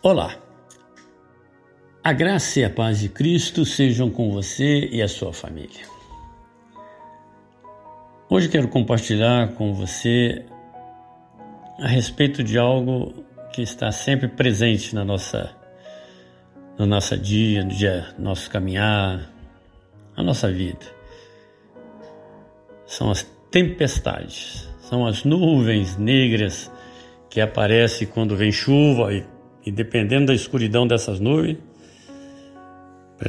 Olá. A graça e a paz de Cristo sejam com você e a sua família. Hoje quero compartilhar com você a respeito de algo que está sempre presente na nossa no nosso dia, no dia nosso caminhar, na nossa vida. São as tempestades, são as nuvens negras que aparecem quando vem chuva e, e dependendo da escuridão dessas nuvens,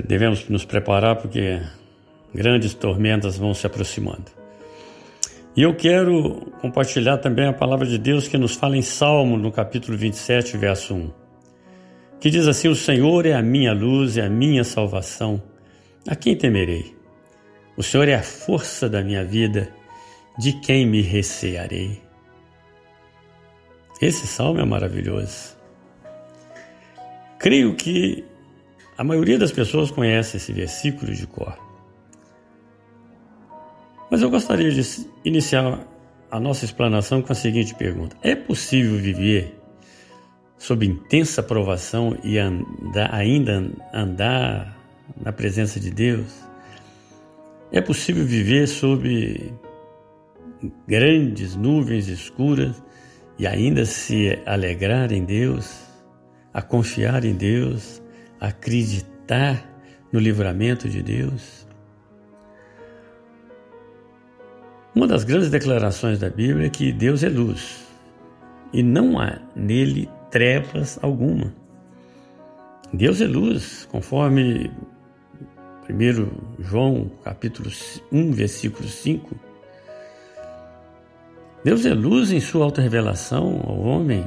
devemos nos preparar porque grandes tormentas vão se aproximando. E eu quero compartilhar também a palavra de Deus que nos fala em Salmo, no capítulo 27, verso 1, que diz assim: O Senhor é a minha luz e a minha salvação, a quem temerei? O Senhor é a força da minha vida, de quem me recearei? Esse salmo é maravilhoso. Creio que a maioria das pessoas conhece esse versículo de cor. Mas eu gostaria de iniciar a nossa explanação com a seguinte pergunta: É possível viver sob intensa provação e andar, ainda andar na presença de Deus? É possível viver sob grandes nuvens escuras e ainda se alegrar em Deus, a confiar em Deus, a acreditar no livramento de Deus? Uma das grandes declarações da Bíblia é que Deus é luz e não há nele trevas alguma. Deus é luz, conforme 1 João capítulo 1, versículo 5. Deus é luz em sua auto-revelação ao homem.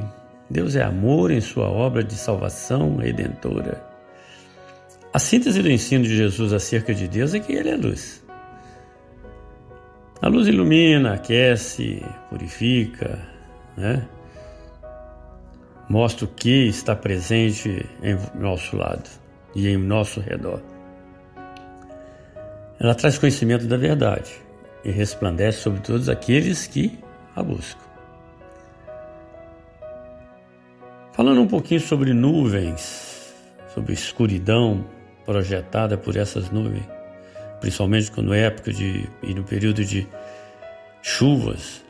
Deus é amor em sua obra de salvação redentora. A síntese do ensino de Jesus acerca de Deus é que Ele é luz. A luz ilumina, aquece, purifica, né? mostra o que está presente em nosso lado e em nosso redor. Ela traz conhecimento da verdade e resplandece sobre todos aqueles que a buscam. Falando um pouquinho sobre nuvens, sobre escuridão projetada por essas nuvens principalmente quando é época de e no período de chuvas.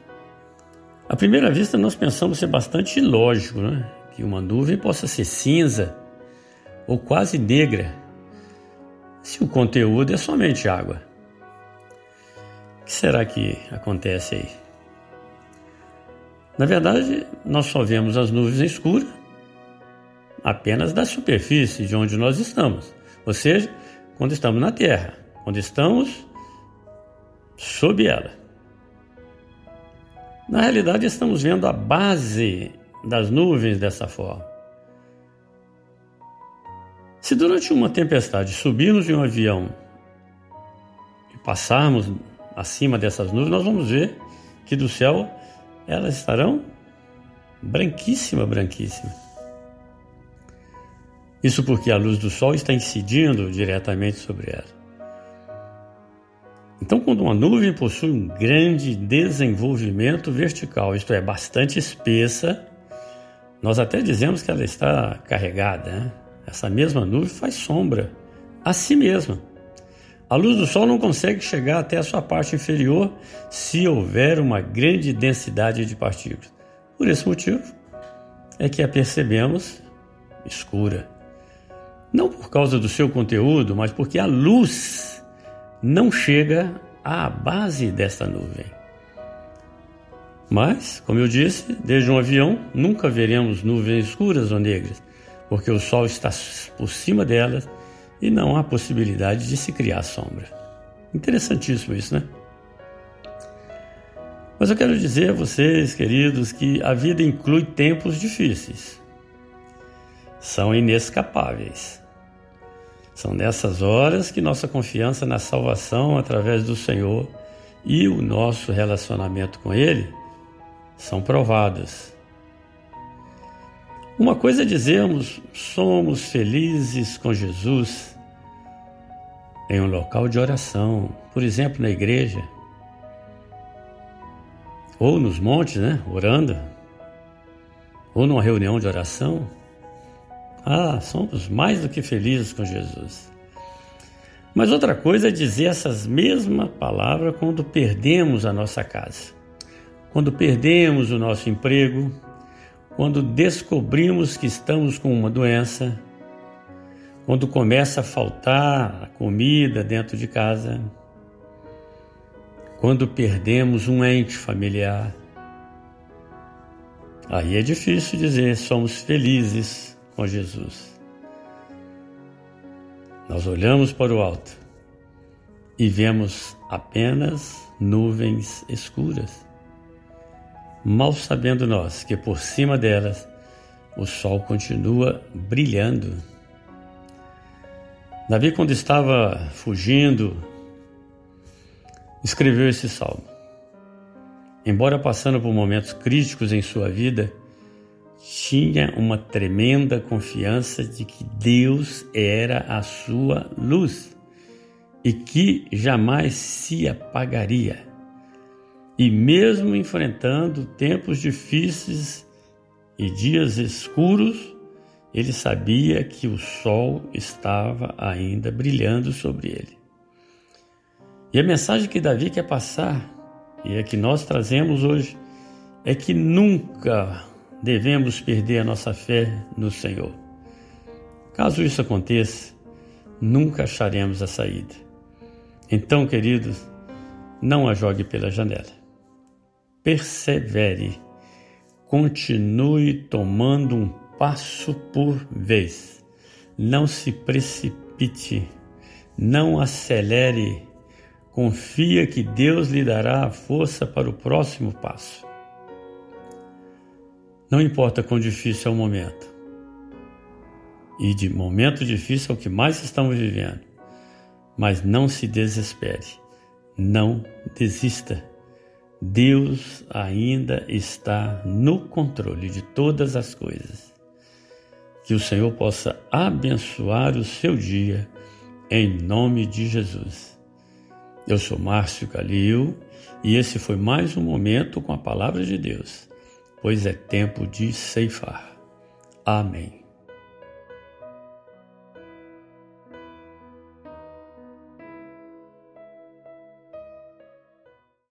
À primeira vista nós pensamos ser bastante lógico, né? que uma nuvem possa ser cinza ou quase negra, se o conteúdo é somente água. O que será que acontece aí? Na verdade, nós só vemos as nuvens escuras apenas da superfície de onde nós estamos, ou seja, quando estamos na Terra onde estamos sob ela. Na realidade, estamos vendo a base das nuvens dessa forma. Se durante uma tempestade subirmos em um avião e passarmos acima dessas nuvens, nós vamos ver que do céu elas estarão branquíssima, branquíssima. Isso porque a luz do sol está incidindo diretamente sobre ela. Então, quando uma nuvem possui um grande desenvolvimento vertical, isto é, bastante espessa, nós até dizemos que ela está carregada. Né? Essa mesma nuvem faz sombra a si mesma. A luz do Sol não consegue chegar até a sua parte inferior se houver uma grande densidade de partículas. Por esse motivo é que a percebemos escura. Não por causa do seu conteúdo, mas porque a luz não chega à base desta nuvem. Mas, como eu disse, desde um avião nunca veremos nuvens escuras ou negras, porque o sol está por cima delas e não há possibilidade de se criar sombra. Interessantíssimo isso, né? Mas eu quero dizer a vocês, queridos, que a vida inclui tempos difíceis. São inescapáveis. São nessas horas que nossa confiança na salvação através do Senhor e o nosso relacionamento com Ele são provadas. Uma coisa é dizermos somos felizes com Jesus em um local de oração, por exemplo, na igreja, ou nos montes, né, orando, ou numa reunião de oração. Ah, somos mais do que felizes com Jesus. Mas outra coisa é dizer essas mesmas palavras quando perdemos a nossa casa, quando perdemos o nosso emprego, quando descobrimos que estamos com uma doença, quando começa a faltar a comida dentro de casa, quando perdemos um ente familiar. Aí é difícil dizer somos felizes com Jesus. Nós olhamos para o alto e vemos apenas nuvens escuras, mal sabendo nós que por cima delas o sol continua brilhando. Davi, quando estava fugindo, escreveu esse salmo. Embora passando por momentos críticos em sua vida, tinha uma tremenda confiança de que Deus era a sua luz e que jamais se apagaria. E mesmo enfrentando tempos difíceis e dias escuros, ele sabia que o sol estava ainda brilhando sobre ele. E a mensagem que Davi quer passar, e é que nós trazemos hoje, é que nunca devemos perder a nossa fé no Senhor. Caso isso aconteça, nunca acharemos a saída. Então, queridos, não a jogue pela janela. Persevere, continue tomando um passo por vez. Não se precipite, não acelere. Confia que Deus lhe dará a força para o próximo passo. Não importa quão difícil é o momento. E de momento difícil é o que mais estamos vivendo. Mas não se desespere. Não desista. Deus ainda está no controle de todas as coisas. Que o Senhor possa abençoar o seu dia, em nome de Jesus. Eu sou Márcio Calil e esse foi mais um momento com a palavra de Deus pois é tempo de ceifar. Amém.